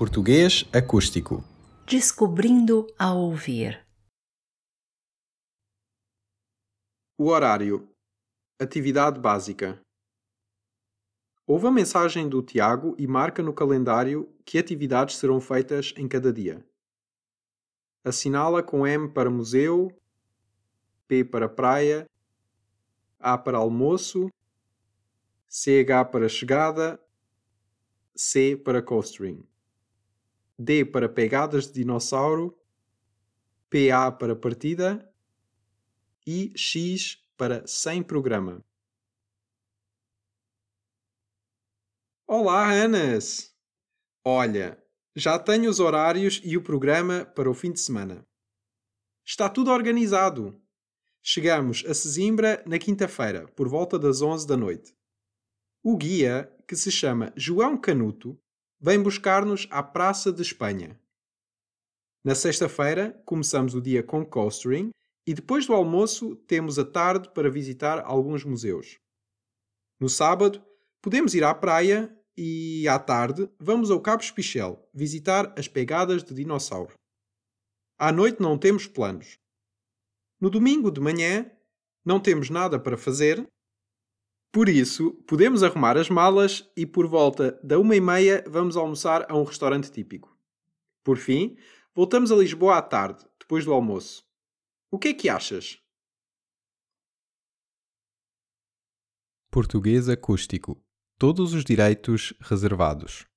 Português acústico. Descobrindo a ouvir. O horário. Atividade básica. Ouve a mensagem do Tiago e marca no calendário que atividades serão feitas em cada dia. Assinala com M para museu, P para praia, A para almoço, CH para chegada, C para coastering, D para pegadas de dinossauro, PA para partida e X para sem programa. Olá, Anas! Olha, já tenho os horários e o programa para o fim de semana. Está tudo organizado. Chegamos a Sesimbra na quinta-feira, por volta das 11 da noite. O guia, que se chama João Canuto, vem buscar-nos à Praça de Espanha. Na sexta-feira, começamos o dia com coastering e depois do almoço temos a tarde para visitar alguns museus. No sábado, podemos ir à praia e, à tarde, vamos ao Cabo Espichel visitar as pegadas de dinossauro. À noite não temos planos. No domingo de manhã, não temos nada para fazer, por isso podemos arrumar as malas e, por volta da uma e meia, vamos almoçar a um restaurante típico. Por fim, voltamos a Lisboa à tarde, depois do almoço. O que é que achas? Português acústico. Todos os direitos reservados.